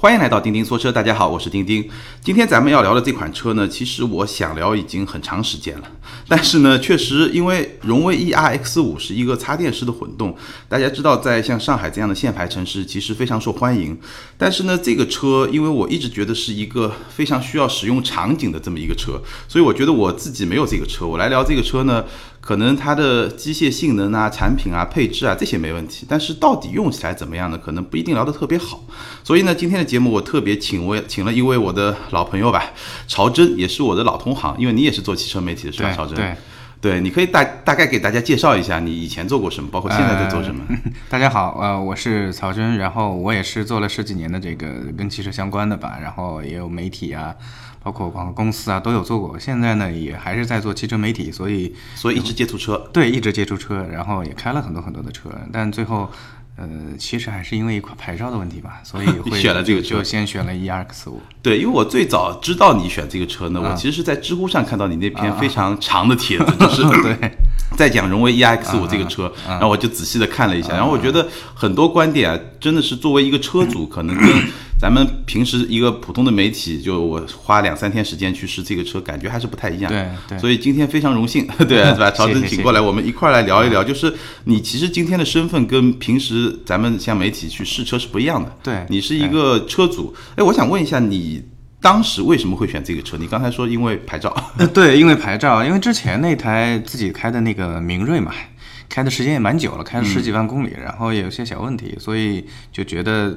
欢迎来到钉钉说车，大家好，我是钉钉。今天咱们要聊的这款车呢，其实我想聊已经很长时间了，但是呢，确实因为荣威 ERX 五是一个插电式的混动，大家知道在像上海这样的限牌城市，其实非常受欢迎。但是呢，这个车因为我一直觉得是一个非常需要使用场景的这么一个车，所以我觉得我自己没有这个车。我来聊这个车呢。可能它的机械性能啊、产品啊、配置啊这些没问题，但是到底用起来怎么样呢？可能不一定聊得特别好。所以呢，今天的节目我特别请位请了一位我的老朋友吧，曹真，也是我的老同行，因为你也是做汽车媒体的，是吧？曹真，对，对，你可以大大概给大家介绍一下你以前做过什么，包括现在在做什么。大家好，呃，我是曹真，然后我也是做了十几年的这个跟汽车相关的吧，然后也有媒体啊。包括广告公司啊都有做过，现在呢也还是在做汽车媒体，所以所以一直接触车，对，一直接触车，然后也开了很多很多的车，但最后，呃，其实还是因为一块牌照的问题吧，所以 选了这个车，就先选了 ERX 五。对，因为我最早知道你选这个车呢，我其实是在知乎上看到你那篇非常长的帖子，就是对，在讲荣威 ERX 五这个车，然后我就仔细的看了一下，然后我觉得很多观点啊，真的是作为一个车主，可能跟。咱们平时一个普通的媒体，就我花两三天时间去试这个车，感觉还是不太一样。对对。所以今天非常荣幸，对是吧？曹真请过来，我们一块儿来聊一聊。就是你其实今天的身份跟平时咱们像媒体去试车是不一样的。对。你是一个车主，哎，我想问一下，你当时为什么会选这个车？你刚才说因为牌照。对，因为牌照，因为之前那台自己开的那个明锐嘛，开的时间也蛮久了，开了十几万公里，然后也有些小问题，所以就觉得。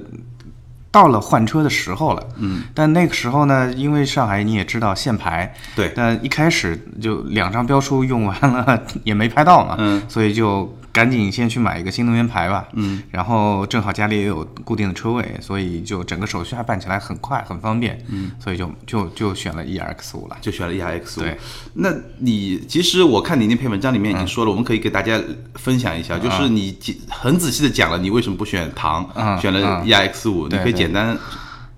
到了换车的时候了，嗯，但那个时候呢，因为上海你也知道限牌，对，但一开始就两张标书用完了 也没拍到嘛，嗯，所以就。赶紧先去买一个新能源牌吧，嗯，然后正好家里也有固定的车位，所以就整个手续还办起来很快很方便，嗯，所以就就就选了 ERX 五了，就选了 ERX 五。对，那你其实我看你那篇文章里面已经说了，我们可以给大家分享一下，就是你很仔细的讲了你为什么不选唐，选了 ERX 五，你可以简单。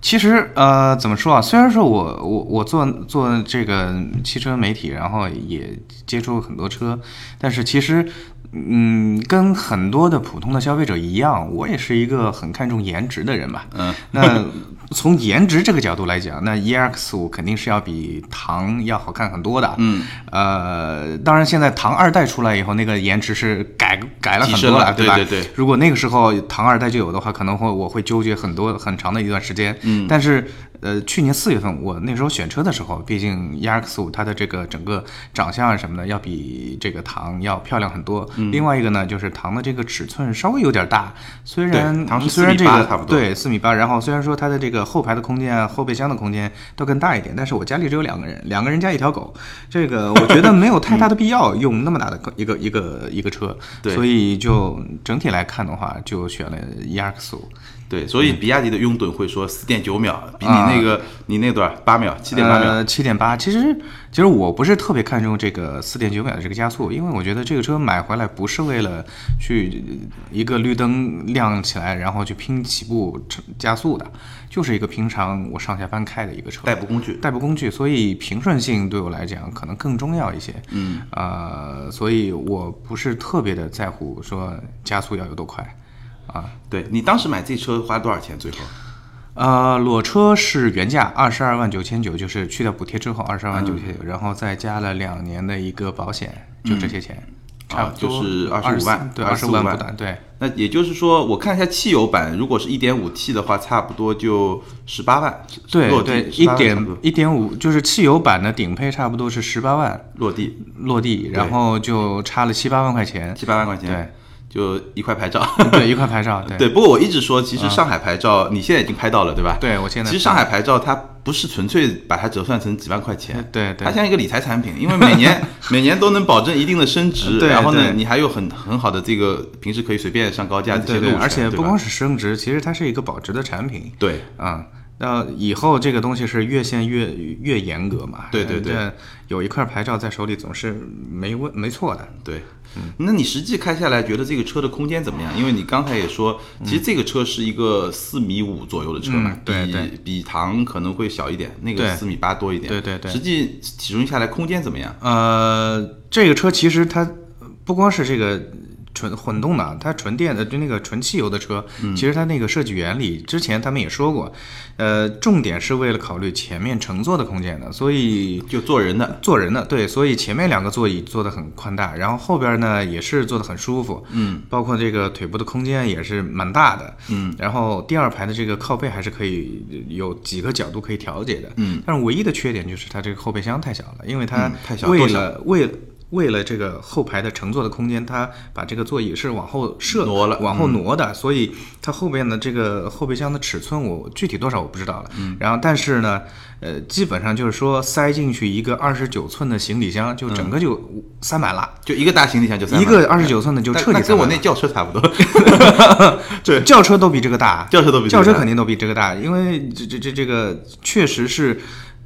其实呃，怎么说啊？虽然说我我我做做这个汽车媒体，然后也接触很多车，但是其实。嗯，跟很多的普通的消费者一样，我也是一个很看重颜值的人嘛。嗯，那 从颜值这个角度来讲，那 EX 五肯定是要比唐要好看很多的。嗯，呃，当然现在唐二代出来以后，那个颜值是改改了很多了，对吧？对对对。如果那个时候唐二代就有的话，可能会我会纠结很多很长的一段时间。嗯，但是。呃，去年四月份我那时候选车的时候，毕竟 EX 五它的这个整个长相啊什么的，要比这个唐要漂亮很多。另外一个呢，就是唐的这个尺寸稍微有点大，虽然唐虽然这个对四米八，然后虽然说它的这个后排的空间啊，后备箱的空间都更大一点，但是我家里只有两个人，两个人加一条狗，这个我觉得没有太大的必要用那么大的一个一个一个车，所以就整体来看的话，就选了 EX 五。对，所以比亚迪的拥趸会说四点九秒，比你那个你那段八秒，七点八秒。呃，七点八。其实，其实我不是特别看重这个四点九秒的这个加速，因为我觉得这个车买回来不是为了去一个绿灯亮起来，然后去拼起步加速的，就是一个平常我上下班开的一个车，代步工具。代步工具，所以平顺性对我来讲可能更重要一些。嗯，呃，所以我不是特别的在乎说加速要有多快。啊，对你当时买这车花多少钱？最后，呃，裸车是原价二十二万九千九，就是去掉补贴之后二十二万九千九，然后再加了两年的一个保险，就这些钱，差不多就是二十五万，对，二十五万不短，对。那也就是说，我看一下汽油版，如果是一点五 T 的话，差不多就十八万，对对，一点一点五就是汽油版的顶配，差不多是十八万落地落地，然后就差了七八万块钱，七八万块钱，对。就一块牌照，对一块牌照，对。对。不过我一直说，其实上海牌照你现在已经拍到了，对吧？对我现在其实上海牌照它不是纯粹把它折算成几万块钱，对对，它像一个理财产品，因为每年每年都能保证一定的升值，然后呢，你还有很很好的这个平时可以随便上高架这些路，而且不光是升值，其实它是一个保值的产品，对。啊。那以后这个东西是越限越越严格嘛？对对对，有一块牌照在手里总是没问没错的。对，嗯，那你实际开下来觉得这个车的空间怎么样？因为你刚才也说，其实这个车是一个四米五左右的车嘛，比比唐可能会小一点，那个四米八多一点。对对对，实际体重下来空间怎么样？呃，这个车其实它不光是这个。纯混动的，它纯电的就那个纯汽油的车，嗯其实它那个设计原理之前他们也说过，呃，重点是为了考虑前面乘坐的空间的，所以就坐人的，坐人的，对，所以前面两个座椅坐的很宽大，然后后边呢也是坐的很舒服，嗯，包括这个腿部的空间也是蛮大的，嗯，然后第二排的这个靠背还是可以有几个角度可以调节的，嗯，但是唯一的缺点就是它这个后备箱太小了，因为它嗯太小为多小了为了为了这个后排的乘坐的空间，它把这个座椅是往后设挪了嗯往后挪的，所以它后边的这个后备箱的尺寸我具体多少我不知道了。嗯然后但是呢，呃，基本上就是说塞进去一个二十九寸的行李箱，就整个就塞满了。就一个大行李箱就塞一个二十九寸的就彻底。跟我那轿车差不多。对轿车都比这个大，轿车都比这个大轿车肯定都比这个大，因为这这这这个确实是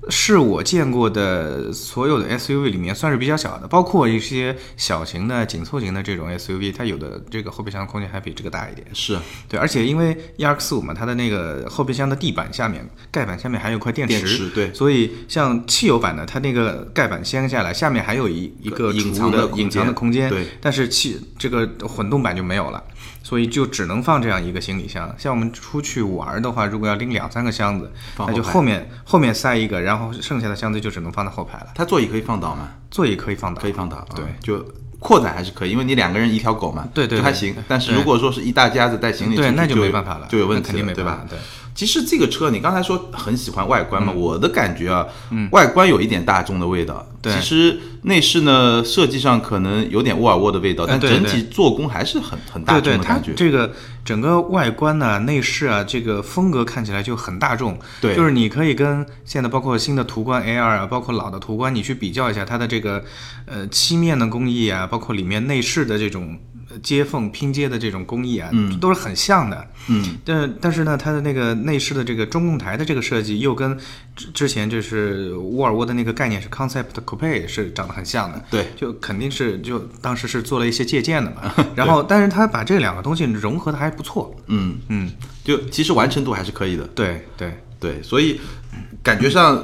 是我见过的所有的 SUV 里面算是比较小的，包括一些小型的紧凑型的这种 SUV，它有的这个后备箱空间还比这个大一点。是对，而且因为 EX 五嘛，它的那个后备箱的地板下面、盖板下面还有块电池，电池对所以像汽油版的，它那个盖板掀下来，下面还有一一个隐储藏的隐藏的空间，对。但是汽这个混动版就没有了，所以就只能放这样一个行李箱。像我们出去玩的话，如果要拎两三个箱子，那就后面后面塞一个，然后剩下的箱子就只能放在后排了。它座椅可以放倒吗？座椅可以放倒，可以放倒，对啊就扩展还是可以，因为你两个人一条狗嘛，对对对还行。但是如果说是一大家子带行李对，那就没办法了，就有问题肯定了对吧没办法？对。其实这个车，你刚才说很喜欢外观嗯嘛，我的感觉啊，嗯外观有一点大众的味道。对其实内饰呢，设计上可能有点沃尔沃的味道，但整体做工还是很很大众的感觉。这个整个外观呢、内饰啊，这个风格看起来就很大众。对就是你可以跟现在包括新的途观 L 啊，包括老的途观，你去比较一下它的这个呃漆面的工艺啊，包括里面内饰的这种呃接缝拼接的这种工艺啊，嗯，都是很像的。嗯，但但是呢，它的那个内饰的这个中控台的这个设计，又跟之之前就是沃尔沃的那个概念是 Concept Coupe 是长得很像的。对，就肯定是就当时是做了一些借鉴的嘛。然后，但是他把这两个东西融合的还不错。嗯，嗯，就其实完成度还是可以的。对对。对，所以感觉上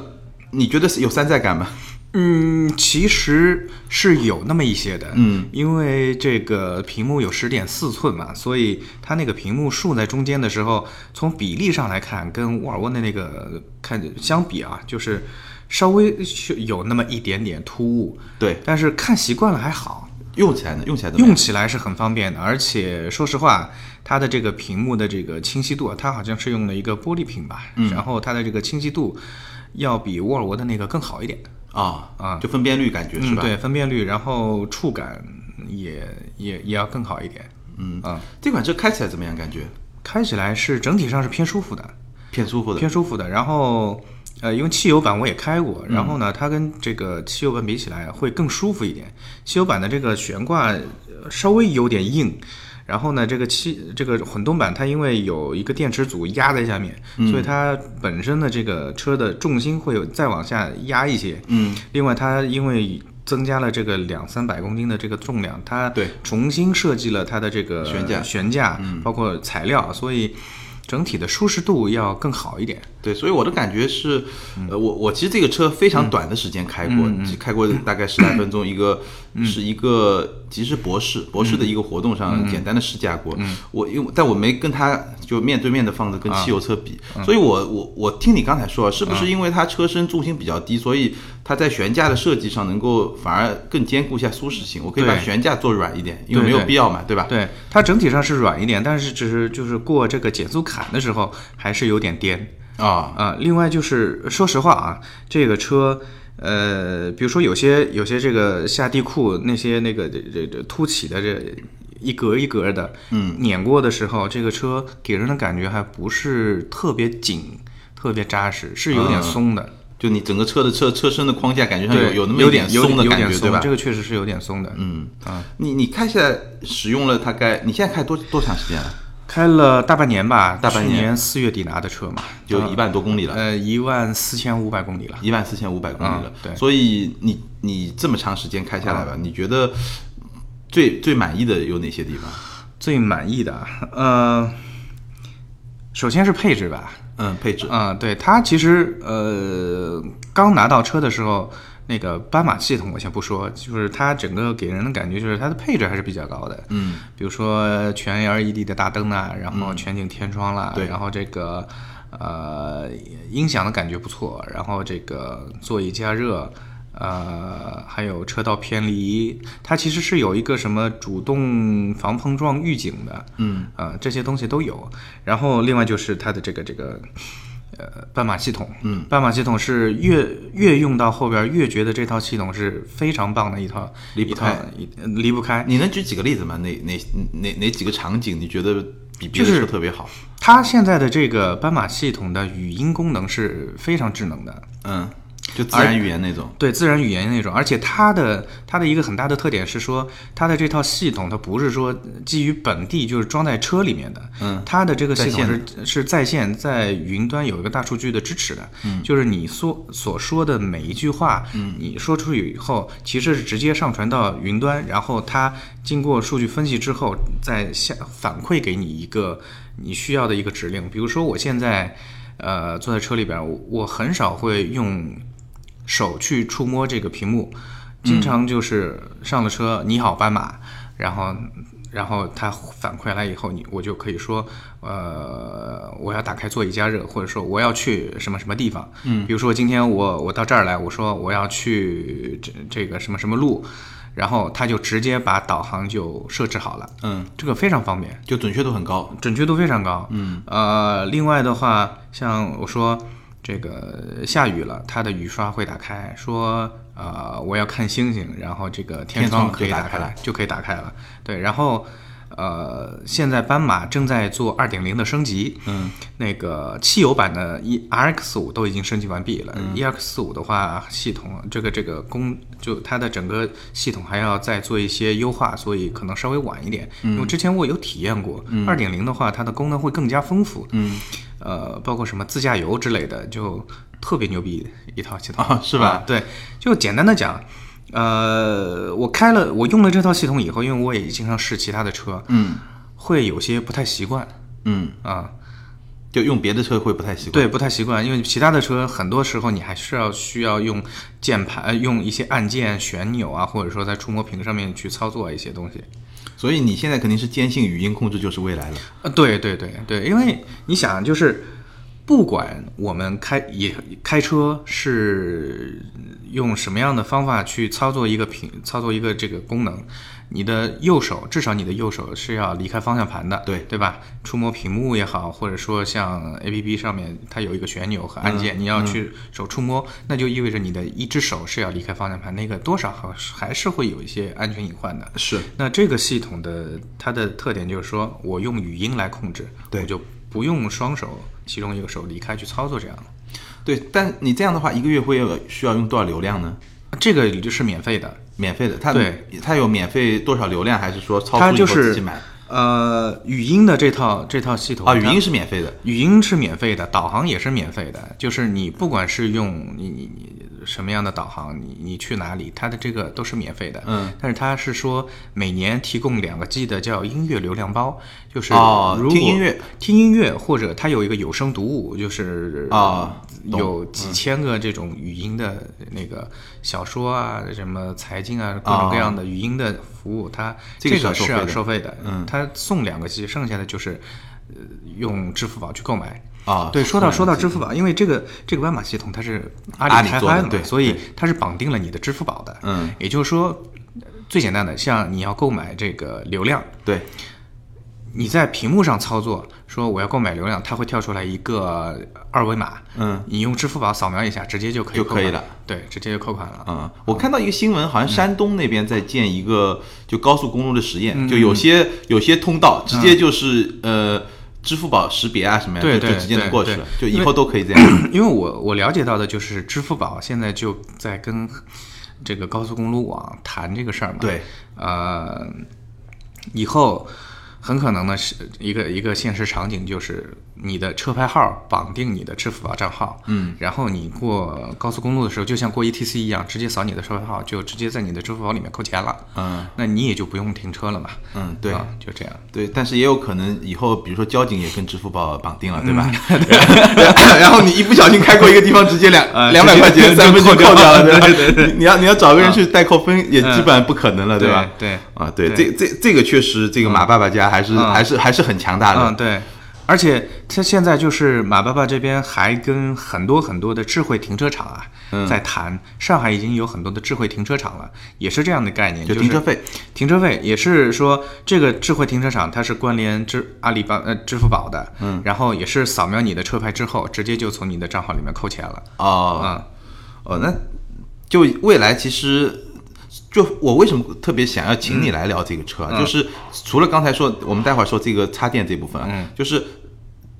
你觉得有山寨感吗？嗯，其实是有那么一些的，嗯，因为这个屏幕有十点四寸嘛，所以它那个屏幕竖在中间的时候，从比例上来看，跟沃尔沃的那个看相比啊，就是稍微是有那么一点点突兀，对，但是看习惯了还好，用起来呢，用起来。用起来是很方便的，而且说实话，它的这个屏幕的这个清晰度啊，它好像是用了一个玻璃屏吧，然后它的这个清晰度要比沃尔沃的那个更好一点。啊啊就分辨率感觉是嗯，吧？对，分辨率，然后触感也也也要更好一点。嗯啊，这款车开起来怎么样？感觉开起来是整体上是偏舒服的，偏舒服的。偏舒服的。然后，呃，因为汽油版我也开嗯过，然后呢，它跟这个汽油版比起来会更舒服一点。汽油版的这个悬挂呃稍微有点硬。然后呢，这个七这个混动版它因为有一个电池组压在下面，嗯所以它本身的这个车的重心会有再往下压一些。嗯，另外，它因为增加了这个两三百公斤的这个重量，它对重新设计了它的这个悬架嗯悬架，包括材料，所以整体的舒适度要更好一点。对，所以我的感觉是，呃，我我其实这个车非常短的时间开过，只开过大概十来分钟，一个是一个其实是博士博士的一个活动上简单的试驾过，我因为但我没跟他就面对面的放着跟汽油车比，所以我我我听你刚才说，是不是因为它车身重心比较低，所以它在悬架的设计上能够反而更兼顾一下舒适性？我可以把悬架做软一点，因为没有必要嘛，对吧？对，它整体上是软一点，但是只是就是过这个减速坎的时候还是有点颠。啊，啊，另外就是说实话啊，这个车，呃，比如说有些有些这个下地库那些那个这这这凸起的这一格一格的，嗯，碾过的时候，这个车给人的感觉还不是特别紧、特别扎实，是有点松的。就你整个车的车车身的框架感觉上有，有那么有一点松的有感觉，对吧？这个确实是有点松的。嗯啊，你你开下来使用了大概，你现在开多多长时间了？开了大半年吧，大半年。四月底拿的车嘛，就一万多公里了，呃，一万四千五百公里了。一万四千五百公里了。嗯对。所以你你这么长时间开下来吧，你觉得最最满意的有哪些地方？最满意的，呃，首先是配置吧，嗯，配置，嗯、对它其实呃刚拿到车的时候，那个斑马系统我先不说，就是它整个给人的感觉就是它的配置还是比较高的。嗯，比如说全 LED 的大灯啊，然后全景天窗啦，对然后这个呃音响的感觉不错，然后这个座椅加热。呃，还有车道偏离，它其实是有一个什么主动防碰撞预警的，嗯，呃，这些东西都有。然后另外就是它的这个这个呃斑马系统，嗯，斑马系统是越越用到后边越觉得这套系统是非常棒的一套，离不开离不开。你能举几个例子吗？哪哪哪哪几个场景你觉得比别的特别好？它现在的这个斑马系统的语音功能是非常智能的，嗯，就自然语言那种。对自然语言那种，而且它的它的一个很大的特点是说，它的这套系统它不是说基于本地就是装在车里面的，嗯，它的这个系统在是是在线在云端有一个大数据的支持的，嗯，就是你所所说的每一句话，嗯，你说出去以后，其实是直接上传到云端，然后它经过数据分析之后，再下反馈给你一个你需要的一个指令，比如说我现在。呃，坐在车里边，我我很少会用手去触摸这个屏幕，经常就是上了车，你好斑马，然后然后它反馈来以后，你我就可以说，呃，我要打开座椅加热，或者说我要去什么什么地方，嗯，比如说今天我我到这儿来，我说我要去这这个什么什么路，然后它就直接把导航就设置好了，嗯，这个非常方便。就准确度很高。准确度非常高。嗯，呃，另外的话，像我说这个下雨了，它的雨刷会打开，说呃我要看星星，然后这个天天窗可以打开就打开了，就可以打开了。对，然后呃，现在斑马正在做二点零的升级，嗯，那个汽油版的 E RX 五都已经升级完毕了。EX 嗯五的话，系统这个这个功就它的整个系统还要再做一些优化，所以可能稍微晚一点。嗯因为之前我有体验过，二点零的话，它的功能会更加丰富。嗯，呃，包括什么自驾游之类的，就特别牛逼一套 系统，啊是吧啊对，就简单的讲。呃，我开了，我用了这套系统以后，因为我也经常试其他的车，嗯会有些不太习惯嗯，啊，就用别的车会不太习惯。对，不太习惯，因为其他的车很多时候你还是要需要用键盘、呃用一些按键、旋钮啊，或者说在触摸屏上面去操作一些东西。所以你现在肯定是坚信语音控制就是未来了。呃，对对对对，因为你想，就是不管我们开也开车是用什么样的方法去操作一个屏，操作一个这个功能，你的右手至少你的右手是要离开方向盘的，对对吧？触摸屏幕也好，或者说像 A P P 上面它有一个旋钮和按键，你要去手触摸，那就意味着你的一只手是要离开方向盘，那个多少还还是会有一些安全隐患的。是，那这个系统的它的特点就是说我用语音来控制，对我就不用双手其中一个手离开去操作这样。对，但你这样的话，一个月会有需要用多少流量呢？这个就是免费的，免费的，它对它有免费多少流量，还是说操作以后它就是自己买呃语音的这套这套系统啊？语音是免费的，语音是免费的，导航也是免费的。就是你不管是用你你你什么样的导航，你你去哪里，它的这个都是免费的。嗯，但是它是说每年提供两个 G 的叫音乐流量包，就是听音乐听音乐或者它有一个有声读物，就是啊懂有几千个这种语音的那个小说啊，什么财经啊，各种各样的语音的服务，它这个是要要收费的收费的。嗯它送两个 G，剩下的就是呃用支付宝去购买。啊。对，说到说到支付，宝，因为这个这个斑马系统它是阿阿里里开发的对所以它是绑定了你的支付宝的。嗯，也就是说，最简单的，像你要购买这个流量，对，你在屏幕上操作，说我要购买流量，它会跳出来一个二维码，嗯，你用支付宝扫描一下，直接就可以就可以了。对，直接就扣款了。嗯，我看到一个新闻，好像山东那边在建一个就高速公路的实嗯验，就有些有些通道直接就是呃支付宝识别啊什么呀，对对就就直接能过去了，就以后都可以这样。因为我我了解到的就是支付宝现在就在跟这个高速公路网谈这个事儿嘛。对，呃，以后很可能呢是一个一个现实场景，就是你的车牌号绑定你的支付宝账号，嗯，然后你过高速公路的时候，就像过 ETC 一样，直接扫你的车牌号，就直接在你的支付宝里面扣钱了，嗯，那你也就不用停车了嘛，嗯，对。啊，就这样。对，但是也有可能以后，比如说交警也跟支付宝绑定了，对吧？嗯 然后你一不小心开过一个地方，直接两 啊两百块钱、三分就就扣掉了，对吧？对对你你要你要找个人去代扣分，也基本上不可能了，对吧？对啊，对，对这这这个确实，这个马爸爸家还是还是还是很强大嗯，的。对，而且他现在就是马爸爸这边还跟很多很多的智慧停车场啊、嗯。在谈，上海已经有很多的智慧停车场了，也是这样的概念，就是停车费，停车费也是说这个智慧停车场它是关联支阿里巴呃支付宝的，嗯，然后也是扫描你的车牌之后，直接就从你的账号里面扣钱了，哦。嗯、哦，那就未来其实。就我为什么特别想要请你来聊这个车啊？就是除了刚才说，我们待会儿说这个插电这部分啊，嗯就是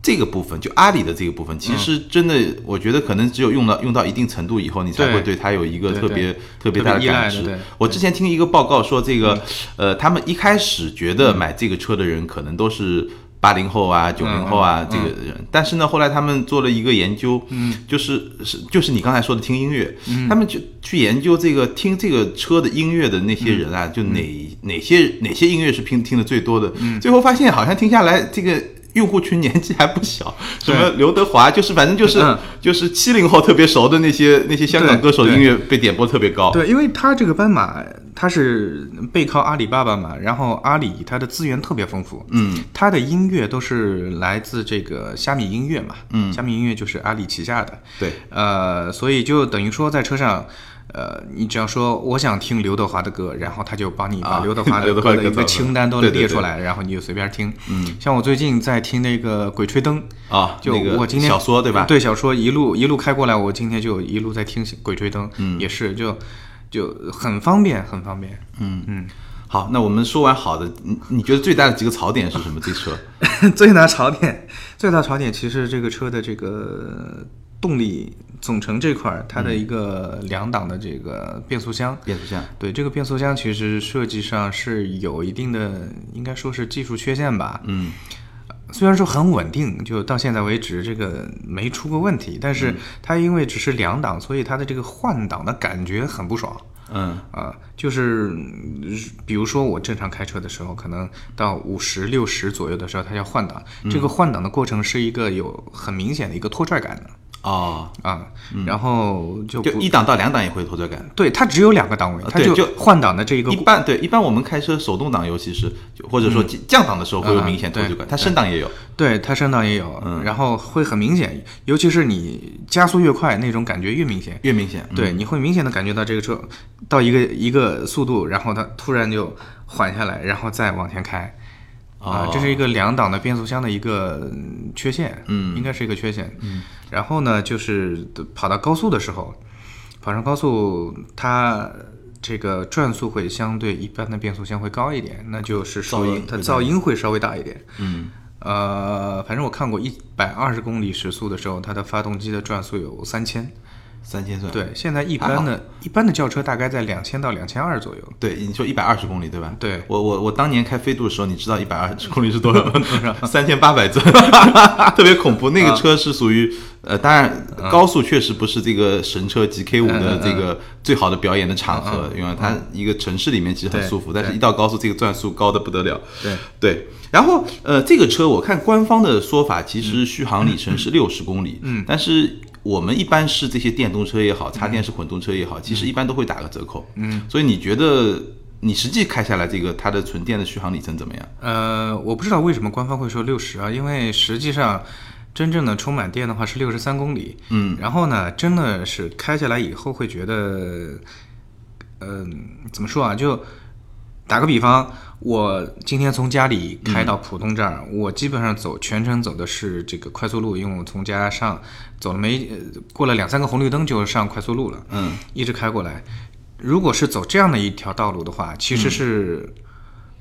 这个部分，就阿里的这个部分，其实真的，我觉得可能只有用到用到一定程度以后，你才会对它有一个特别特别大的感知。我之前听一个报告说，这个呃，他们一开始觉嗯得买这个车的人可能都是。八零后啊，九零后啊，嗯这个人，但是呢，后来他们做了一个研究，嗯，就是是就是你刚才说的听音乐，嗯。他们就去研究这个听这个车的音乐的那些人嗯。啊，就哪哪些哪些音乐是听听的最多的，最后发现好像听下来这个。用户群年纪还不小，什么刘德华，就是反正就是、嗯就是七零后特别熟的那些那些香港歌手的音乐被点播特别高。对，因为他这个斑马它是背靠阿里巴巴嘛，然后阿里它的资源特别丰富，嗯，它的音乐都是来自这个虾米音乐嘛，嗯，虾米音乐就是阿里旗下的，对，呃，所以就等于说在车上。呃，你只要说我想听刘德华的歌，然后他就帮你把啊 刘德华的歌的一个清单都对对对。列出来，然后你就随便听。嗯，像我最近在听那个《鬼吹灯》，啊，就我今天小说对吧？对小说一路一路开过来，我今天就一路在听《鬼吹灯》，嗯，也是就就很方便，很方便。嗯嗯好，那我们说完好的，你你觉得最大的几个槽点是什么？这车？最大槽点，最大槽点其实这个车的这个动力总成这块儿，它的一个两档的这个变速箱。变速箱？对这个变速箱，其实设计上是有一定的，应该说是技术缺陷吧。嗯，虽然说很稳定，就到现在为止这个没出过问题，但是它因为只是两档，所以它的这个换挡的感觉很不爽。嗯。啊，就是嗯比如说我正常开车的时候，可能到五十六十左右的时候，它要换挡，这个换挡的过程是一个有很明显的一个拖拽感的哦，啊，然后就就一档到两档也会有拖拽感。对它只有两个档位，它就就换挡的这一个一般对，一般我们开车手动挡，尤其是就或者说降档的时候会有啊明显拖拽感，对它升档也有。对它升档也有，然后会很明显，尤其是你加速越快，那种感觉越明显。越明显，嗯对，你会明显的感觉到这个车到一个一个速度，然后它突然就缓下来，然后再往前开。啊哦，这是一个两档的变速箱的一个嗯缺陷，嗯，应该是一个缺陷。嗯，然后呢，就是跑到高速的时候，跑上高速，它这个转速会相对一般的变速箱会高一点，那就是说噪音它会噪音会稍微大一点。嗯，呃，反正我看过一百二十公里时速的时候，它的发动机的转速有三千。三千转。对，现在一般的一般的轿车大概在两千到两千二左右。对，你说一百二十公里对吧？对我我我当年开飞度的时候，你知道一百二十公里是多少 吗？三千八百转，特别恐怖。那个车是属于呃，当然高速确实不是这个神车 GK 五的这个最好的表演的场合，因为它一个城市里面其实很舒服，但是一到高速，这个转速高的不得了。对对，然后呃，这个车我看官方的说法，其实续航里程是六十公里，嗯，但是我们一般是这些电动车也好，插电式混动车也好，其实一般都会打个折扣，嗯，所以你觉得你实际开下来这个它的纯电的续航里程怎么样？呃，我不知道为什么官方会说六十啊，因为实际上真正的充满电的话是六十三公里。嗯，然后呢，真的是开下来以后会觉得，嗯、怎么说啊？就打个比方，我今天从家里开到浦东这儿，我基本上走全程走的是这个快速路，因为我从家上走了没呃过了两三个红绿灯就上快速路了。嗯，一直开过来。如果是走这样的一条道路的话，其实是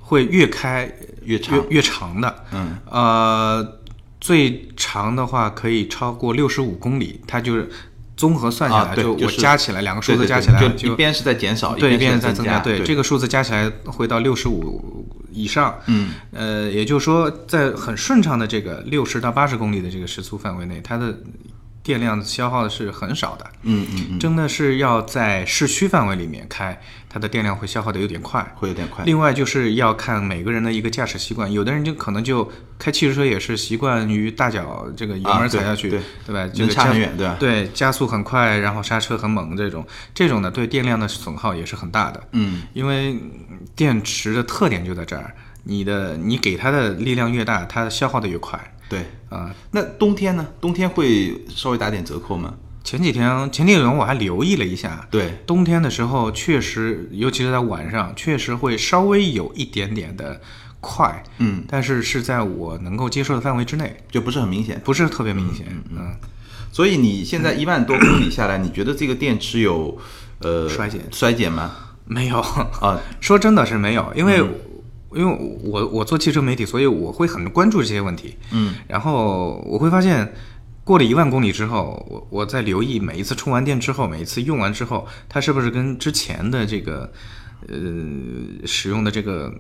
会越开越长越越长的。嗯，呃，最长的话可以超过六十五公里，它就是综合算下啊来，就我加起来两个数字加起来对就一边是在减少，对，一边在增对，这个数字加起来会到六十五以上，嗯，呃，也就是说，在很顺畅的这个六十到八十公里的这个时速范围内，它的电量消耗的是很少的。嗯嗯嗯，真的是要在市区范围里面开，它的电量会消耗的有点快。会有点快。另外就是要看每个人的一个驾驶习惯，有的人就可能就开汽车也是习惯于大脚这个油门踩下去，对吧？这能个差很远，对吧？对，加速很快，然后刹车很猛，这种这种呢，对电量的损耗也是很大的。嗯，因为电池的特点就在这儿，你的你给它的力量越大，它消耗的越快对。啊、那冬天呢？冬天会稍微打点折扣吗？前几天前几轮我还留意了一下，对，冬天的时候确实，尤其是在晚上，确实会稍微有一点点的快，嗯，但是是在我能够接受的范围之内，就不是很明显。不是特别明显。嗯，所以你现在一万多公里下来，你觉得这个电池有呃衰减衰减吗？没有，啊，说真的是没有，因为、因为我我做汽车媒体，所以我会很关注这些问题。嗯，然后我会发现，过了一万公里之后，我我在留意每一次充完电之后，每一次用完之后，它是不是跟之前的这个呃使用的这个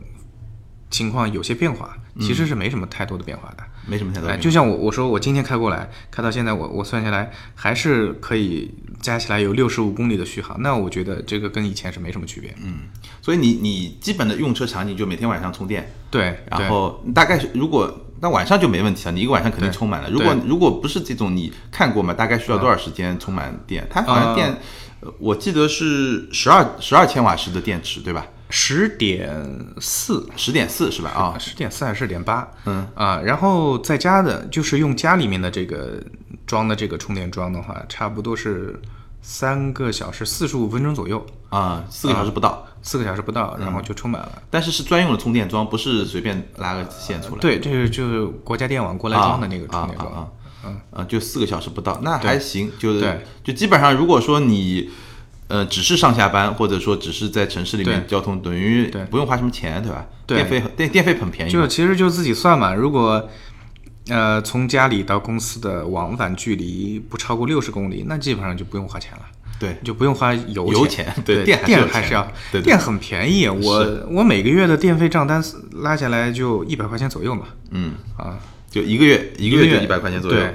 情况有些变化？其实是没什么太多的变化的。没什么太多哎，变化。就像我我说我今天开过来，开到现在我我算下来还是可以加起来有六十五公里的续航，那我觉得这个跟以前是没什么区别。嗯，所以你你基本的用车场景就每天晚上充电，对，然后大概是如果那晚上就没问题了，你一个晚上肯定充满了。如果如果不是这种，你看过嘛？大概需要多少时间充满电？它好像电，呃我记得是十二十二千瓦时的电池，对吧？十点四。十点四是吧？啊，十点四还是十点八？嗯啊，然后在家的，就是用家里面的这个装的这个充电桩的话，差不多是三个小时四十五分钟左右，啊，四个小时不到，四个小时不到，然后就充满了。但是是专用的充电桩，不是随便拉个线出来。对，这是就是国家电网过来装的那个充电桩。啊啊啊啊啊，就四个小时不到，那还行，就是对就基本上，如果说你呃只是上下班，或者说只是在城市里面交通，等于对。不用花什么钱，对吧？对。电费电电费很便宜，就其实就自己算嘛，如果呃从家里到公司的往返距离不超过六十公里，那基本上就不用花钱了。对，就不用花油油钱，对对，电还是要，对对。电很便宜，我我每个月的电费账单拉下来就一百块钱左右嘛，嗯，啊，就一个月一个个月月就一百块钱左右。对。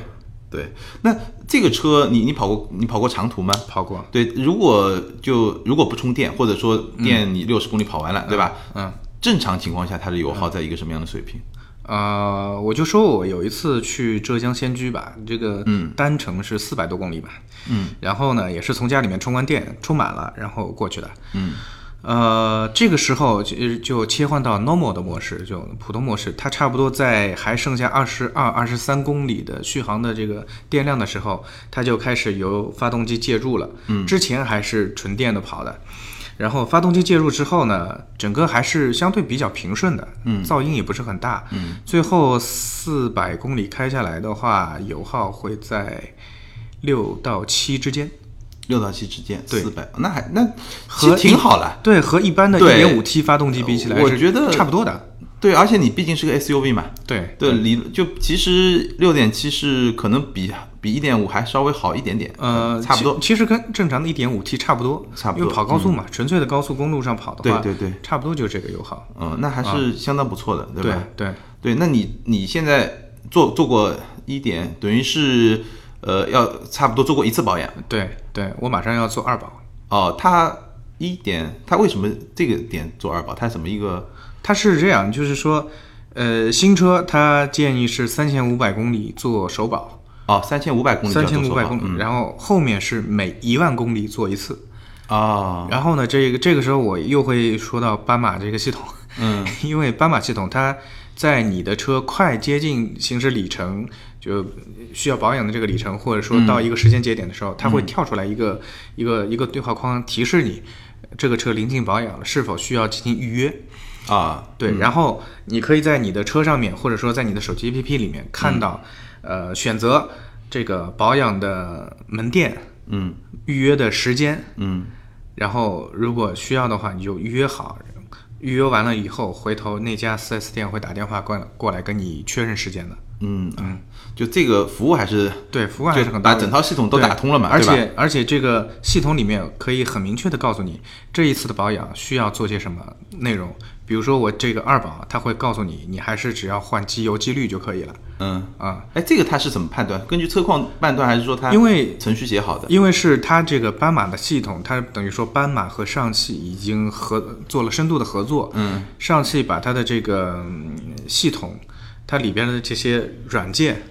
对，那这个车你你跑过你跑过长途吗？跑过，对，如果就如果不充电，或者说电你六十公里跑完了，对吧？嗯，正常情况下，它的油耗在一个什么样的水平？呃，我就说我有一次去浙江仙居吧，这个单程是四百多公里吧，嗯，然后呢也是从家里面充完电，充满了，然后过去的，嗯，呃，这个时候就就切换到 normal 的模式，就普通模式，它差不多在还剩下二十二、二十三公里的续航的这个电量的时候，它就开始由发动机介入了。嗯，之前还是纯电的跑的，然后发动机介入之后呢，整个还是相对比较平顺的，嗯，噪音也不是很大，嗯，最后四百公里开下来的话，油耗会在六到七之间。六到七之间，对四百，那还那其和挺好了。对，和一般的一点五 T 发动机比起来，我觉得差不多的。对，而且你毕竟是个 SUV 嘛，对对，理就其实六点七是可能比比一点五还稍微好一点点，呃，差不多其。其实跟正常的一点五 T 差不多，差不多因为跑高速嘛，纯粹的高速公路上跑的话，对对对，差不多就这个油耗。嗯，那还是相当不错的，对对吧？对，对，那你你现在做做过一点，等于是呃要差不多做过一次保养对对，我马上要做二保。哦。它一点，它为什么这个点做二保？它怎么一个？它是这样，就是说，呃，新车它建议是三千五百公里做首保，哦，三千五百公里就三千五百公里，嗯然后后面是每一万公里做一次。啊，然后呢，这个这个时候我又会说到斑马这个系统，嗯，因为斑马系统它在你的车快接近行驶里程，就需要保养的这个里程，或者说到一个时间节点的时候，它会跳出来一个一个一个对话框提示你这个车临近保养了，是否需要进行预约。啊，对，然后你可以在你的车上面，或者说在你的手机 APP 里面看到，呃，选择这个保养的门店，嗯预约的时间，嗯然后如果需要的话，你就预约好。预约完了以后，回头那家 4S 店会打电话过来过来跟你确认时间的。嗯嗯，就这个服务还是对，服务还是很到位整套系统都打通了嘛，而？且而且这个系统里面可以很明确的告诉你这一次的保养需要做些什么内容。比如说我这个二保，它会告诉你，你还是只要换机油机滤就可以了嗯，啊。哎，这个它是怎么判断？根据车况判断，还是说它因为程序写好的？因为是它这个斑马的系统，它等于说斑马和上汽已经合做了深度的合作。嗯，上汽把它的这个嗯系统，它里边的这些软件，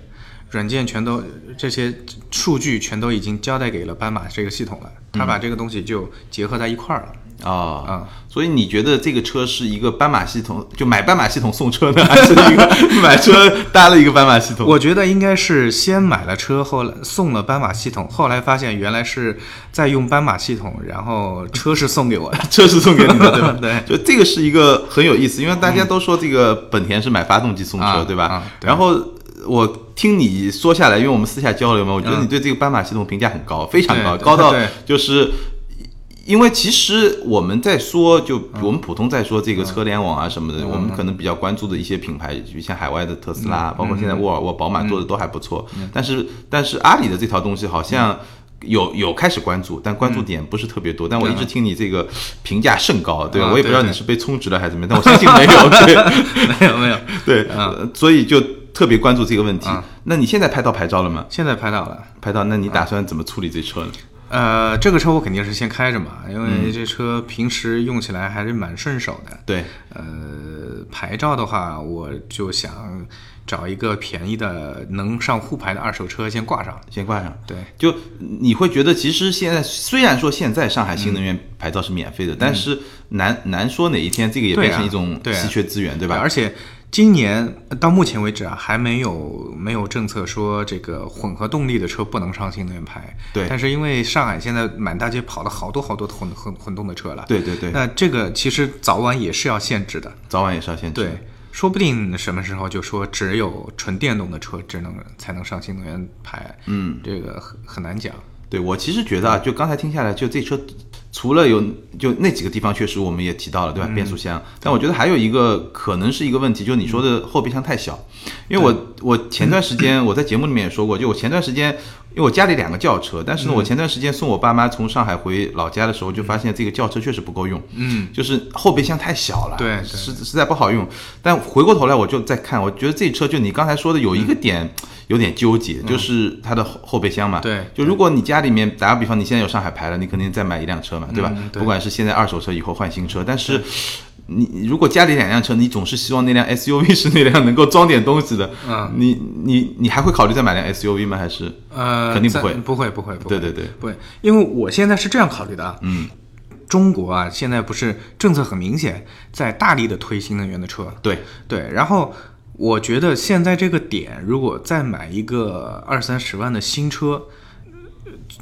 软件全都这些数据全都已经交代给了斑马这个系统了，它把这个东西就结合在一块儿了。哦，啊所以你觉得这个车是一个斑马系统，就买斑马系统送车呢，还是一个 买车搭了一个斑马系统？我觉得应该是先买了车，后来送了斑马系统，后来发现原来是在用斑马系统，然后车是送给我的。车是送给你的，对吧？对，就这个是一个很有意思，因为大家都说这个本田是买发动机送车，啊对吧？啊对然后我听你说下来，因为我们私下交流嘛，我觉得嗯你对这个斑马系统评价很高，非常高，高到就是。因为其实我们在说，就我们普通在说这个车联网啊什么的，我们可能比较关注的一些品牌，就像海外的特斯拉，包括现在沃尔沃、宝马做的都还不错。但是但是阿里的这套东西好像有有开始关注，但关注点不是特别多。但我一直听你这个评价甚高，对我也不知道你是被充值了还是怎么样，但我相信没有。对没有没有，对，呃所以就特别关注这个问题啊。那你现在拍到牌照了吗？现在拍到了。拍到，那你打算怎么处理这车呢？呃，这个车我肯定是先开着嘛，因嗯为这车平时用起来还是蛮顺手的。对，呃，牌照的话，我就想找一个便宜的能上沪牌的二手车先挂上。先挂上。对，就你会觉得，其实现在虽然说现在上海新能源牌照是免费的，但是难难说哪一天这个也变成一种稀缺资源，对吧？而且今年到目前为止啊，还没有没有政策说这个混合动力的车不能上新能源牌。对但是因为上海现在满大街跑了好多好多混混混动的车了。对对对，那这个其实早晚也是要限制的。早晚也是要限制。对，说不定什么时候就说只有纯电动的车只能才能上新能源牌，嗯，这个很很难讲。对我其实觉得啊，就刚才听下来，就这车除了有就那几个地方确实我们也提到了，对吧？变速箱，但我觉得还有一个可能是一个问题，就是你说的后备箱太小。因为我我前段时间我在节目里面也说过，就我前段时间因为我家里两个轿车，但是呢，我前段时间送我爸妈从上海回老家的时候，就发现这个轿车确实不够用，嗯，就是后备箱太小了，对对。实实在不好用。但回过头来我就在看，我觉得这车就你刚才说的有一个点有点纠结，就是它的后后备箱嘛，对。就如果你家里面打个比方，你现在有上海牌了，你肯定再买一辆车嘛，对吧？不管是现在二手车，以后换新车，但是你如果家里两辆车，你总是希望那辆 SUV 是那辆能够装点东西的，嗯，你你你还会考虑再买辆 SUV 吗？还是？呃，肯定不会。不会，不会，不会，对对对，不会，因为我现在是这样考虑的啊，嗯，中国啊，现在不是政策很明显，在大力的推新能源的车，对，对，然后我觉得现在这个点，如果再买一个二三十万的新车，呃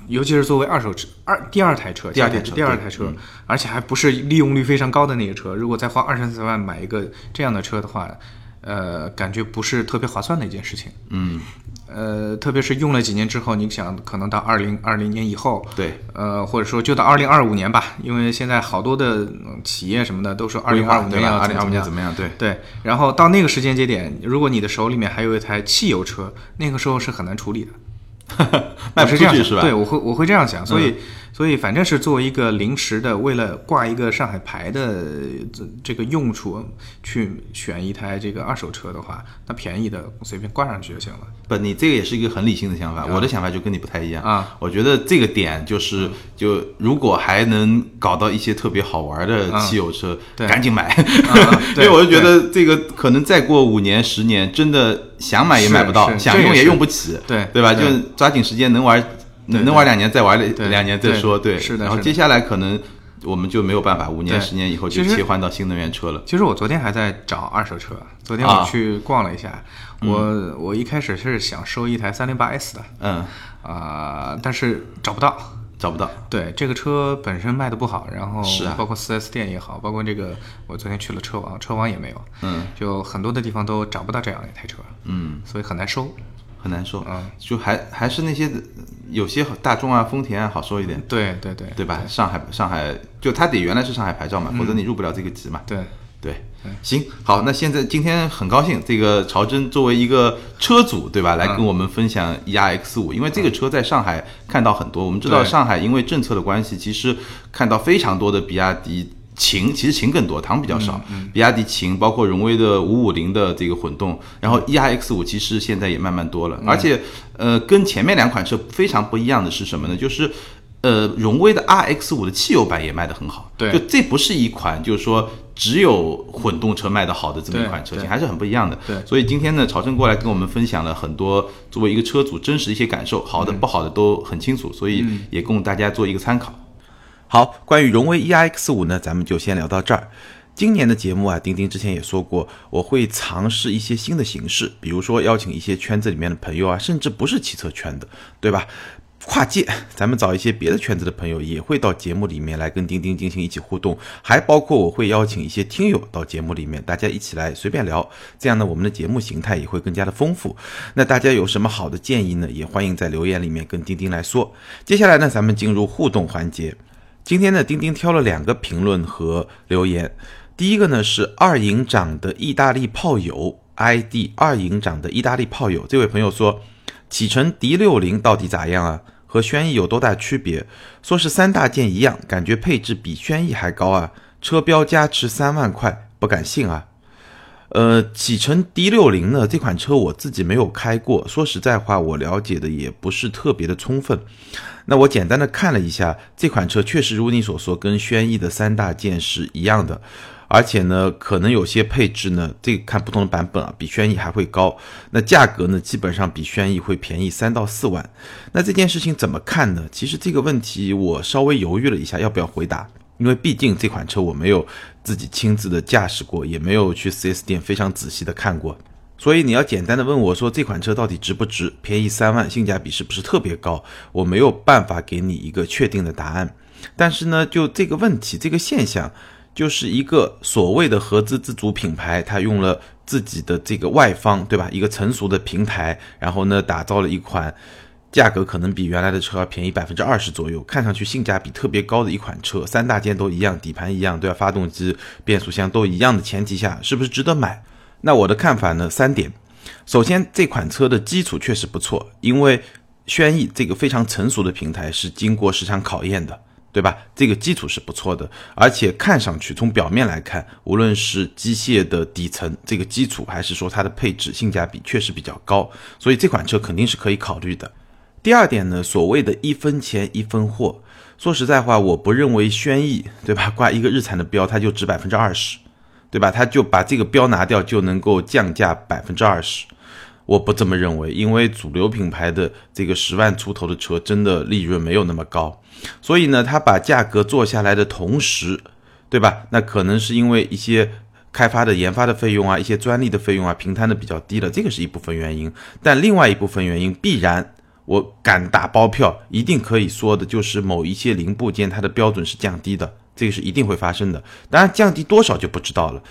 尤其是作为二手车二第二台车，第二台车第二台车，而且还不是利用率非常高的那个车，如果再花二三十万买一个这样的车的话，呃，感觉不是特别划算的一件事情。嗯，呃，特别是用了几年之后，你想可能到二零二零年以后，对，呃，或者说就到二零二五年吧，因为现在好多的嗯企业什么的都说二零二五？年要二零二五年怎么样。怎么样？对，对，然后到那个时间节点，如果你的手里面还有一台汽油车，那个时候是很难处理的。卖不我是这样想出去是吧？嗯对，我会我会这样想，所以、所以反正是作为一个临时的，为了挂一个上海牌的这这个用处，去选一台这个二手车的话，那便宜的随便挂上去就行了。不，你这个也是一个很理性的想法，我的想法就跟你不太一样。啊。我觉得这个点就是，就如果还能搞到一些特别好玩的汽油车，对。赶紧买，啊 因对为我就觉得这个可能再过五年、十年，真的想买也买不到，想用也用不起，对对吧？就抓紧时间能玩，对能玩两年再玩两年再说，对。是的然后接下来可能我们就没有办法，五年、十年以后就切换到新能源车了。其实我昨天还在找二手车，昨天啊我去逛了一下，我我一开始是想收一台三零八 S 的，嗯，啊、但是找不到。找不到。对这个车本身卖的不好，然后包括 4S 店也好，包括这个我昨天去了车王，车王也没有，嗯就很多的地方都找不到这样一台车，嗯。所以很难收。很难受，嗯。就还还是那些有些大众啊、丰田啊好说一点，对对对对吧？上海上海就它得原来是上海牌照嘛，否则你入不了这个级嘛，对，对，行，好，那现在今天很高兴，这个曹真作为一个车主，对吧，来跟我们分享 E R X 五，因为这个车在上海看到很多，我们知道上海因为政策的关系，其实看到非常多的比亚迪。秦其实秦更多，唐比较少。比亚迪秦，包括荣威的五五零的这个混动，然后 E R X 五其实现在也慢慢多了，而且呃，跟前面两款车非常不一样的是什么呢？就是呃，荣威的 RX 五的汽油版也卖得很好，对就这不是一款就是说只有混动车卖得好的这么一款车型，还是很不一样的。对所以今天呢，曹真过来跟我们分享了很多作为一个车主真实的一些感受，好的、不好的都很清楚，所以也供大家做一个参考。好，关于荣威 EX 五呢，咱们就先聊到这儿。今年的节目啊，丁丁之前也说过，我会尝试一些新的形式，比如说邀请一些圈子里面的朋友啊，甚至不是汽车圈的，对吧？跨界，咱们找一些别的圈子的朋友，也会到节目里面来跟丁丁进行一起互动，还包括我会邀请一些听友到节目里面，大家一起来随便聊，这样呢，我们的节目形态也会更加的丰富。那大家有什么好的建议呢？也欢迎在留言里面跟丁丁来说。接下来呢，咱们进入互动环节。今天呢，丁丁挑了两个评论和留言。第一个呢是二营长的意大利炮友 ID 二营长的意大利炮友，这位朋友说，启辰 D 六零到底咋样啊？和轩逸有多大区别？说是三大件一样，感觉配置比轩逸还高啊！车标加持三万块，不敢信啊！呃，启辰 D 六零呢，这款车我自己没有开过，说实在话，我了解的也不是特别的充分。那我简单的看了一下，这款车确实如你所说，跟轩逸的三大件是一样的，而且呢，可能有些配置呢，这个看不同的版本啊，比轩逸还会高。那价格呢，基本上比轩逸会便宜三到四万。那这件事情怎么看呢？其实这个问题我稍微犹豫了一下，要不要回答？因为毕竟这款车我没有自己亲自的驾驶过，也没有去 4S 店非常仔细的看过。所以你要简单的问我说这款车到底值不值？便宜三万，性价比是不是特别高？我没有办法给你一个确定的答案。但是呢，就这个问题，这个现象，就是一个所谓的合资自主品牌，它用了自己的这个外方，对吧？一个成熟的平台，然后呢，打造了一款价格可能比原来的车便宜百分之二十左右，看上去性价比特别高的一款车，三大件都一样，底盘一样，对吧？发动机、变速箱都一样的前提下，是不是值得买？那我的看法呢，三点。首先，这款车的基础确实不错，因为轩逸这个非常成熟的平台是经过市场考验的，对吧？这个基础是不错的，而且看上去从表面来看，无论是机械的底层这个基础，还是说它的配置性价比确实比较高，所以这款车肯定是可以考虑的。第二点呢，所谓的一分钱一分货，说实在话，我不认为轩逸对吧，挂一个日产的标，它就值百分之二十，对吧？它就把这个标拿掉就能够降价百分之二十，我不这么认为，因为主流品牌的这个十万出头的车，真的利润没有那么高，所以呢，它把价格做下来的同时，对吧？那可能是因为一些。开发的研发的费用啊，一些专利的费用啊，平摊的比较低了，这个是一部分原因。但另外一部分原因，必然我敢打包票，一定可以说的就是某一些零部件它的标准是降低的，这个是一定会发生的。当然，降低多少就不知道了。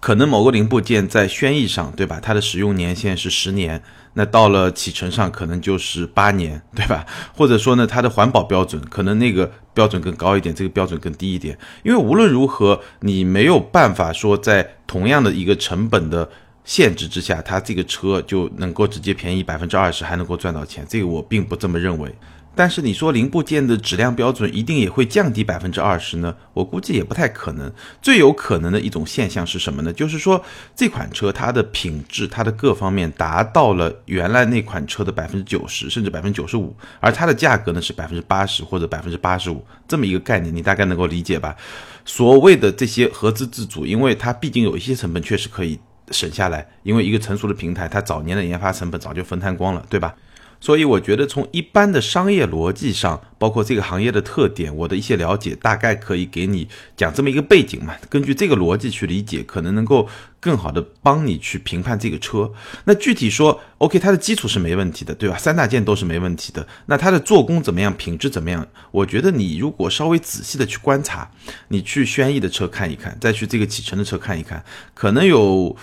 可能某个零部件在轩逸上，对吧？它的使用年限是十年，那到了启辰上可能就是八年，对吧？或者说呢，它的环保标准可能那个标准更高一点，这个标准更低一点。因为无论如何，你没有办法说在同样的一个成本的限制之下，它这个车就能够直接便宜百分之二十，还能够赚到钱，这个我并不这么认为。但是你说零部件的质量标准一定也会降低百分之二十呢？我估计也不太可能。最有可能的一种现象是什么呢？就是说这款车它的品质、它的各方面达到了原来那款车的百分之九十，甚至百分之九十五，而它的价格呢是百分之八十或者百分之八十五，这么一个概念，你大概能够理解吧？所谓的这些合资自主，因为它毕竟有一些成本确实可以省下来，因为一个成熟的平台，它早年的研发成本早就分摊光了，对吧？所以我觉得从一般的商业逻辑上，包括这个行业的特点，我的一些了解，大概可以给你讲这么一个背景嘛。根据这个逻辑去理解，可能能够更好的帮你去评判这个车。那具体说，OK，它的基础是没问题的，对吧？三大件都是没问题的。那它的做工怎么样，品质怎么样？我觉得你如果稍微仔细的去观察，你去轩逸的车看一看，再去这个启辰的车看一看，可能有。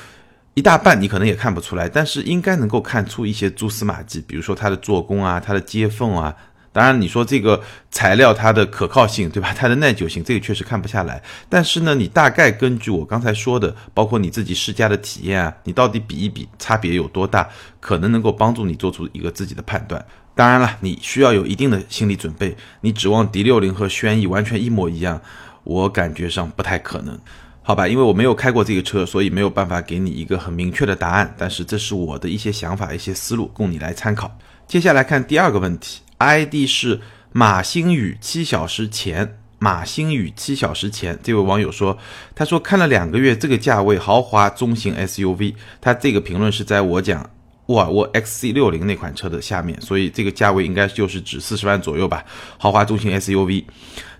一大半你可能也看不出来，但是应该能够看出一些蛛丝马迹，比如说它的做工啊，它的接缝啊。当然，你说这个材料它的可靠性，对吧？它的耐久性，这个确实看不下来。但是呢，你大概根据我刚才说的，包括你自己试驾的体验啊，你到底比一比，差别有多大，可能能够帮助你做出一个自己的判断。当然了，你需要有一定的心理准备。你指望 D 六零和轩逸完全一模一样，我感觉上不太可能。好吧，因为我没有开过这个车，所以没有办法给你一个很明确的答案。但是这是我的一些想法、一些思路，供你来参考。接下来看第二个问题，ID 是马星宇七小时前，马星宇七小时前，这位网友说，他说看了两个月，这个价位豪华中型 SUV，他这个评论是在我讲沃尔沃 XC60 那款车的下面，所以这个价位应该就是指四十万左右吧，豪华中型 SUV，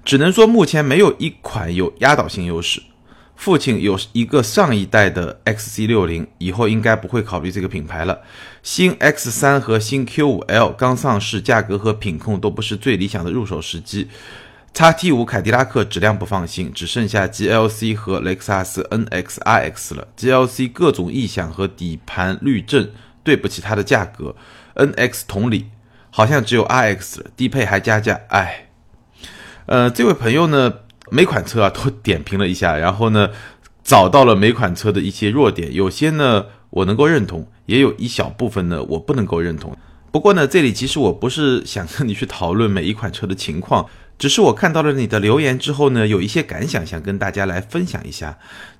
只能说目前没有一款有压倒性优势。父亲有一个上一代的 XC60，以后应该不会考虑这个品牌了。新 X3 和新 Q5L 刚上市，价格和品控都不是最理想的入手时机。x T5 凯迪拉克质量不放心，只剩下 GLC 和雷克萨斯 NX RX 了。GLC 各种异响和底盘滤震对不起它的价格，NX 同理，好像只有 RX 了，低配还加价，哎。呃，这位朋友呢？每款车啊都点评了一下，然后呢，找到了每款车的一些弱点，有些呢我能够认同，也有一小部分呢我不能够认同。不过呢，这里其实我不是想跟你去讨论每一款车的情况。只是我看到了你的留言之后呢，有一些感想想跟大家来分享一下。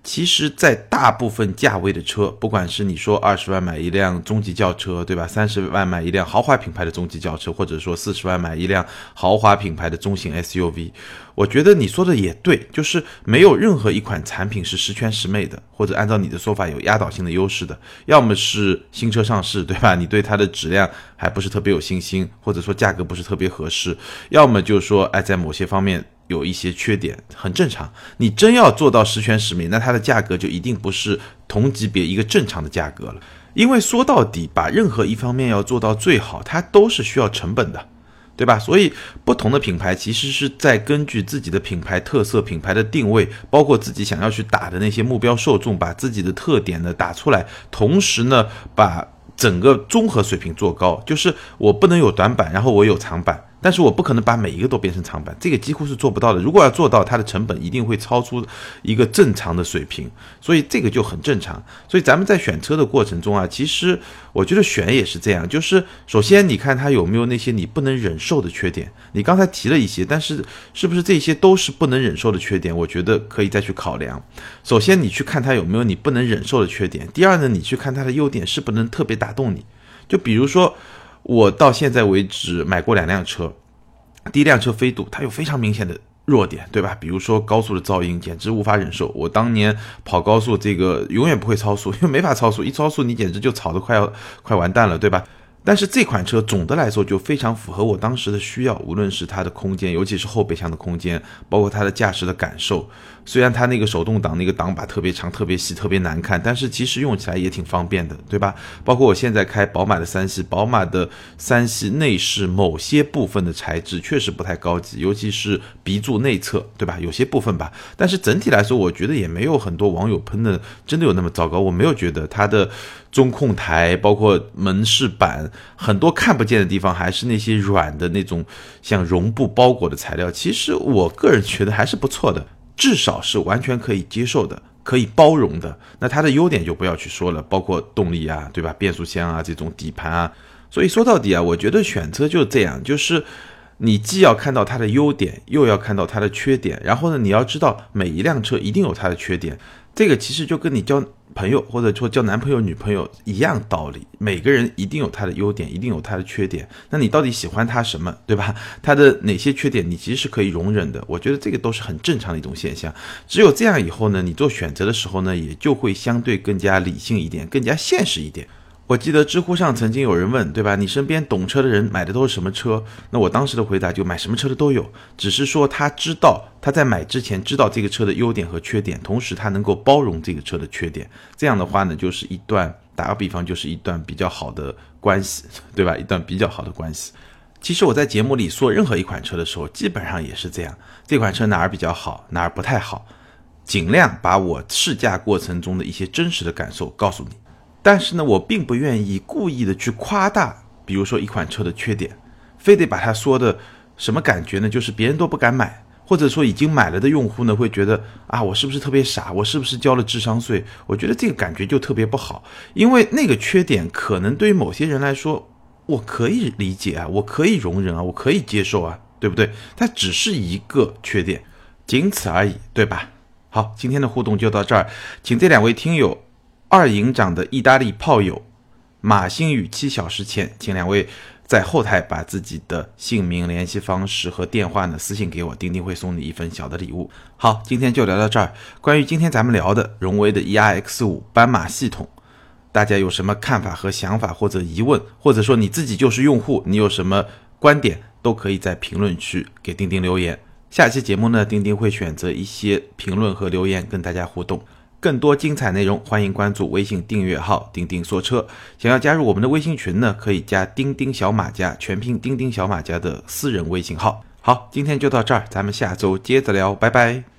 其实，在大部分价位的车，不管是你说二十万买一辆中级轿车，对吧？三十万买一辆豪华品牌的中级轿车，或者说四十万买一辆豪华品牌的中型 SUV，我觉得你说的也对，就是没有任何一款产品是十全十美的，或者按照你的说法有压倒性的优势的。要么是新车上市，对吧？你对它的质量还不是特别有信心，或者说价格不是特别合适；要么就是说，哎。在某些方面有一些缺点，很正常。你真要做到十全十美，那它的价格就一定不是同级别一个正常的价格了。因为说到底，把任何一方面要做到最好，它都是需要成本的，对吧？所以不同的品牌其实是在根据自己的品牌特色、品牌的定位，包括自己想要去打的那些目标受众，把自己的特点呢打出来，同时呢把整个综合水平做高。就是我不能有短板，然后我有长板。但是我不可能把每一个都变成长板，这个几乎是做不到的。如果要做到，它的成本一定会超出一个正常的水平，所以这个就很正常。所以咱们在选车的过程中啊，其实我觉得选也是这样，就是首先你看它有没有那些你不能忍受的缺点。你刚才提了一些，但是是不是这些都是不能忍受的缺点？我觉得可以再去考量。首先你去看它有没有你不能忍受的缺点，第二呢，你去看它的优点是不能特别打动你。就比如说。我到现在为止买过两辆车，第一辆车飞度，它有非常明显的弱点，对吧？比如说高速的噪音，简直无法忍受。我当年跑高速，这个永远不会超速，因为没法超速，一超速你简直就吵得快要快完蛋了，对吧？但是这款车总的来说就非常符合我当时的需要，无论是它的空间，尤其是后备箱的空间，包括它的驾驶的感受。虽然它那个手动挡那个挡把特别长、特别细、特别难看，但是其实用起来也挺方便的，对吧？包括我现在开宝马的三系，宝马的三系内饰某些部分的材质确实不太高级，尤其是鼻柱内侧，对吧？有些部分吧，但是整体来说，我觉得也没有很多网友喷的真的有那么糟糕。我没有觉得它的中控台，包括门饰板，很多看不见的地方还是那些软的那种像绒布包裹的材料，其实我个人觉得还是不错的。至少是完全可以接受的，可以包容的。那它的优点就不要去说了，包括动力啊，对吧？变速箱啊，这种底盘啊。所以说到底啊，我觉得选车就是这样，就是你既要看到它的优点，又要看到它的缺点。然后呢，你要知道每一辆车一定有它的缺点。这个其实就跟你交。朋友或者说交男朋友女朋友一样道理，每个人一定有他的优点，一定有他的缺点。那你到底喜欢他什么，对吧？他的哪些缺点你其实是可以容忍的？我觉得这个都是很正常的一种现象。只有这样以后呢，你做选择的时候呢，也就会相对更加理性一点，更加现实一点。我记得知乎上曾经有人问，对吧？你身边懂车的人买的都是什么车？那我当时的回答就买什么车的都有，只是说他知道他在买之前知道这个车的优点和缺点，同时他能够包容这个车的缺点。这样的话呢，就是一段打个比方，就是一段比较好的关系，对吧？一段比较好的关系。其实我在节目里说任何一款车的时候，基本上也是这样。这款车哪儿比较好，哪儿不太好，尽量把我试驾过程中的一些真实的感受告诉你。但是呢，我并不愿意故意的去夸大，比如说一款车的缺点，非得把它说的什么感觉呢？就是别人都不敢买，或者说已经买了的用户呢，会觉得啊，我是不是特别傻？我是不是交了智商税？我觉得这个感觉就特别不好，因为那个缺点可能对于某些人来说，我可以理解啊，我可以容忍啊，我可以接受啊，对不对？它只是一个缺点，仅此而已，对吧？好，今天的互动就到这儿，请这两位听友二营长的意大利炮友马星宇七小时前，请两位在后台把自己的姓名、联系方式和电话呢私信给我，钉钉会送你一份小的礼物。好，今天就聊到这儿。关于今天咱们聊的荣威的 ERX 五斑马系统，大家有什么看法和想法或者疑问，或者说你自己就是用户，你有什么观点，都可以在评论区给钉钉留言。下期节目呢，钉钉会选择一些评论和留言跟大家互动。更多精彩内容，欢迎关注微信订阅号“钉钉说车”。想要加入我们的微信群呢，可以加“钉钉小马家”全拼“钉钉小马家”的私人微信号。好，今天就到这儿，咱们下周接着聊，拜拜。